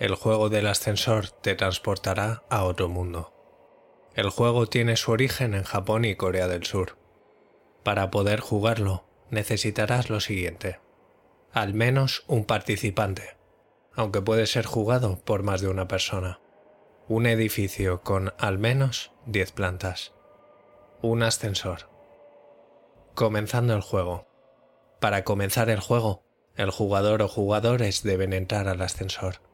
el juego del ascensor te transportará a otro mundo. El juego tiene su origen en Japón y Corea del Sur. Para poder jugarlo, necesitarás lo siguiente. Al menos un participante, aunque puede ser jugado por más de una persona. Un edificio con al menos 10 plantas. Un ascensor. Comenzando el juego. Para comenzar el juego, el jugador o jugadores deben entrar al ascensor.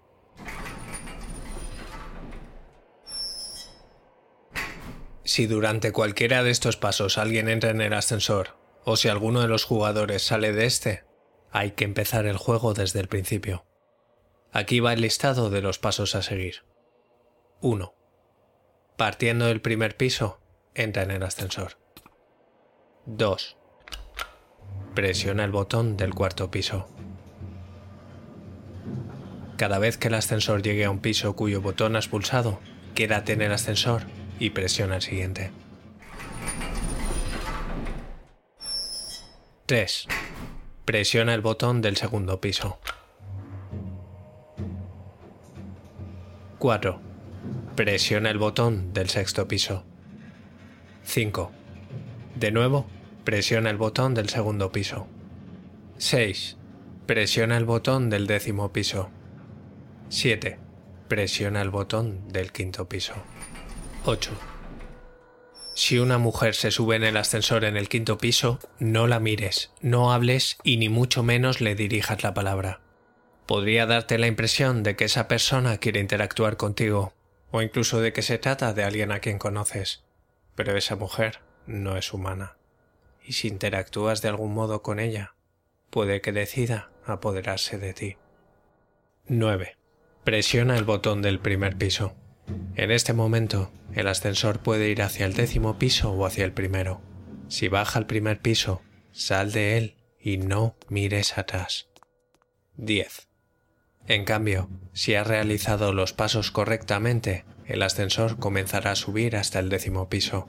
Si durante cualquiera de estos pasos alguien entra en el ascensor, o si alguno de los jugadores sale de este, hay que empezar el juego desde el principio. Aquí va el listado de los pasos a seguir. 1. Partiendo del primer piso, entra en el ascensor. 2. Presiona el botón del cuarto piso. Cada vez que el ascensor llegue a un piso cuyo botón has pulsado, quédate en el ascensor y presiona el siguiente. 3. Presiona el botón del segundo piso. 4. Presiona el botón del sexto piso. 5. De nuevo, presiona el botón del segundo piso. 6. Presiona el botón del décimo piso. 7. Presiona el botón del quinto piso. 8. Si una mujer se sube en el ascensor en el quinto piso, no la mires, no hables y ni mucho menos le dirijas la palabra. Podría darte la impresión de que esa persona quiere interactuar contigo, o incluso de que se trata de alguien a quien conoces, pero esa mujer no es humana. Y si interactúas de algún modo con ella, puede que decida apoderarse de ti. 9. Presiona el botón del primer piso. En este momento, el ascensor puede ir hacia el décimo piso o hacia el primero. Si baja al primer piso, sal de él y no mires atrás. 10. En cambio, si has realizado los pasos correctamente, el ascensor comenzará a subir hasta el décimo piso.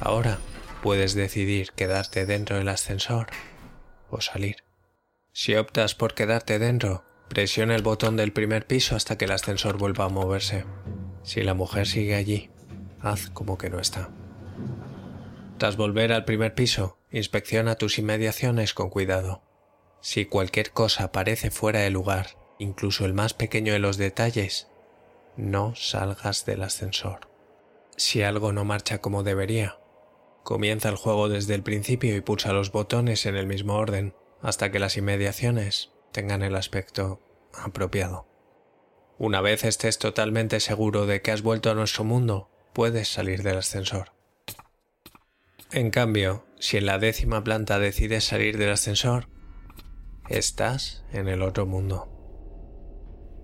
Ahora puedes decidir quedarte dentro del ascensor o salir. Si optas por quedarte dentro, Presiona el botón del primer piso hasta que el ascensor vuelva a moverse. Si la mujer sigue allí, haz como que no está. Tras volver al primer piso, inspecciona tus inmediaciones con cuidado. Si cualquier cosa parece fuera de lugar, incluso el más pequeño de los detalles, no salgas del ascensor. Si algo no marcha como debería, comienza el juego desde el principio y pulsa los botones en el mismo orden hasta que las inmediaciones tengan el aspecto apropiado. Una vez estés totalmente seguro de que has vuelto a nuestro mundo, puedes salir del ascensor. En cambio, si en la décima planta decides salir del ascensor, estás en el otro mundo.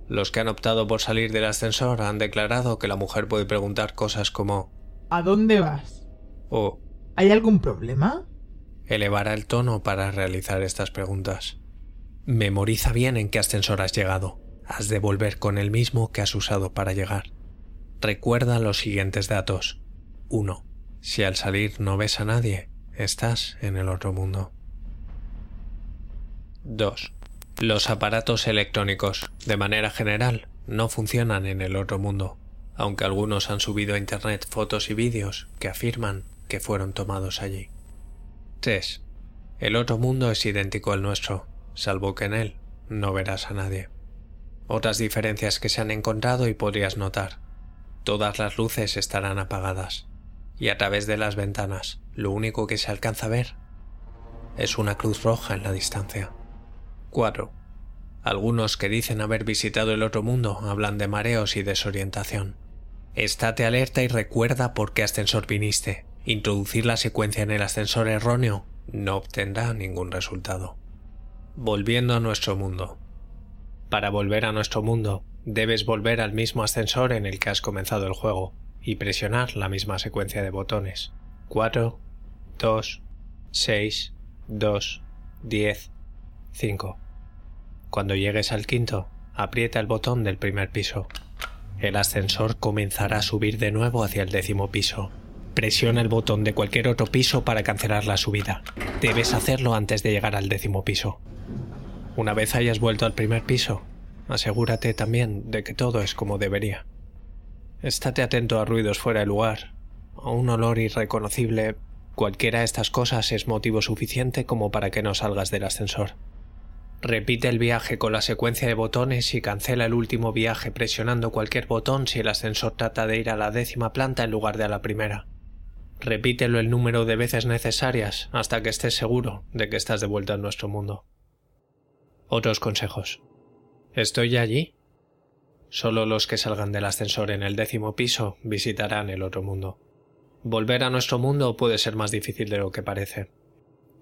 Los que han optado por salir del ascensor han declarado que la mujer puede preguntar cosas como ¿A dónde vas? o ¿Hay algún problema? elevará el tono para realizar estas preguntas. Memoriza bien en qué ascensor has llegado. Has de volver con el mismo que has usado para llegar. Recuerda los siguientes datos. 1. Si al salir no ves a nadie, estás en el otro mundo. 2. Los aparatos electrónicos, de manera general, no funcionan en el otro mundo, aunque algunos han subido a Internet fotos y vídeos que afirman que fueron tomados allí. 3. El otro mundo es idéntico al nuestro, salvo que en él no verás a nadie. Otras diferencias que se han encontrado y podrías notar. Todas las luces estarán apagadas, y a través de las ventanas lo único que se alcanza a ver es una cruz roja en la distancia. 4. Algunos que dicen haber visitado el otro mundo hablan de mareos y desorientación. Estate alerta y recuerda por qué ascensor viniste. Introducir la secuencia en el ascensor erróneo no obtendrá ningún resultado. Volviendo a nuestro mundo. Para volver a nuestro mundo, debes volver al mismo ascensor en el que has comenzado el juego y presionar la misma secuencia de botones. 4, 2, 6, 2, 10, 5. Cuando llegues al quinto, aprieta el botón del primer piso. El ascensor comenzará a subir de nuevo hacia el décimo piso. Presiona el botón de cualquier otro piso para cancelar la subida. Debes hacerlo antes de llegar al décimo piso. Una vez hayas vuelto al primer piso, asegúrate también de que todo es como debería. Estate atento a ruidos fuera de lugar, a un olor irreconocible. Cualquiera de estas cosas es motivo suficiente como para que no salgas del ascensor. Repite el viaje con la secuencia de botones y cancela el último viaje presionando cualquier botón si el ascensor trata de ir a la décima planta en lugar de a la primera. Repítelo el número de veces necesarias hasta que estés seguro de que estás de vuelta en nuestro mundo. Otros consejos. ¿Estoy allí? Solo los que salgan del ascensor en el décimo piso visitarán el otro mundo. Volver a nuestro mundo puede ser más difícil de lo que parece.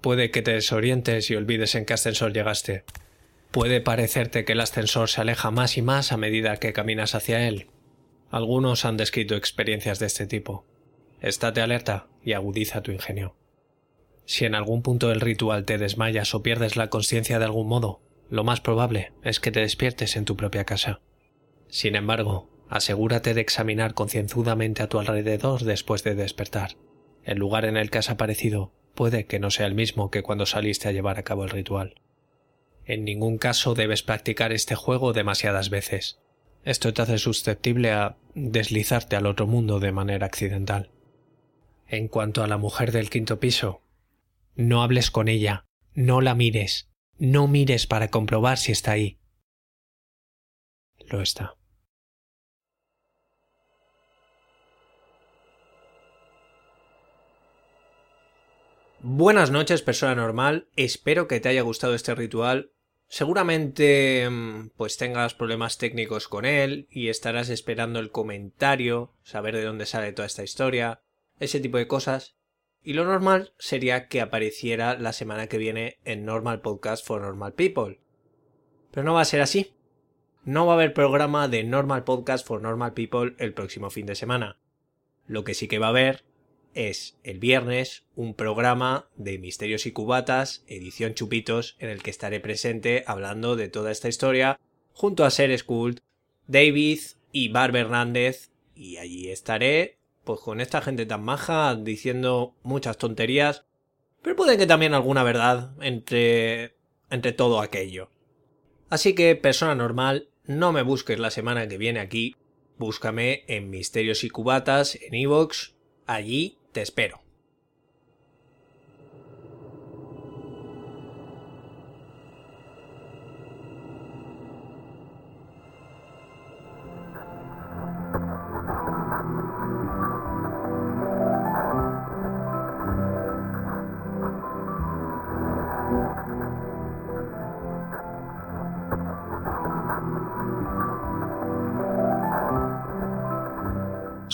Puede que te desorientes y olvides en qué ascensor llegaste. Puede parecerte que el ascensor se aleja más y más a medida que caminas hacia él. Algunos han descrito experiencias de este tipo. Estate alerta y agudiza tu ingenio. Si en algún punto del ritual te desmayas o pierdes la conciencia de algún modo, lo más probable es que te despiertes en tu propia casa. Sin embargo, asegúrate de examinar concienzudamente a tu alrededor después de despertar. El lugar en el que has aparecido puede que no sea el mismo que cuando saliste a llevar a cabo el ritual. En ningún caso debes practicar este juego demasiadas veces. Esto te hace susceptible a deslizarte al otro mundo de manera accidental. En cuanto a la mujer del quinto piso, no hables con ella, no la mires, no mires para comprobar si está ahí. Lo está. Buenas noches, persona normal. Espero que te haya gustado este ritual. Seguramente mm, pues tengas problemas técnicos con él y estarás esperando el comentario, saber de dónde sale toda esta historia, ese tipo de cosas. Y lo normal sería que apareciera la semana que viene en Normal Podcast for Normal People. Pero no va a ser así. No va a haber programa de Normal Podcast for Normal People el próximo fin de semana. Lo que sí que va a haber es el viernes un programa de Misterios y Cubatas, edición Chupitos, en el que estaré presente hablando de toda esta historia junto a Ser Cult, David y Barb Hernández y allí estaré pues con esta gente tan maja diciendo muchas tonterías, pero puede que también alguna verdad entre entre todo aquello. Así que, persona normal, no me busques la semana que viene aquí, búscame en Misterios y Cubatas en Evox, allí te espero.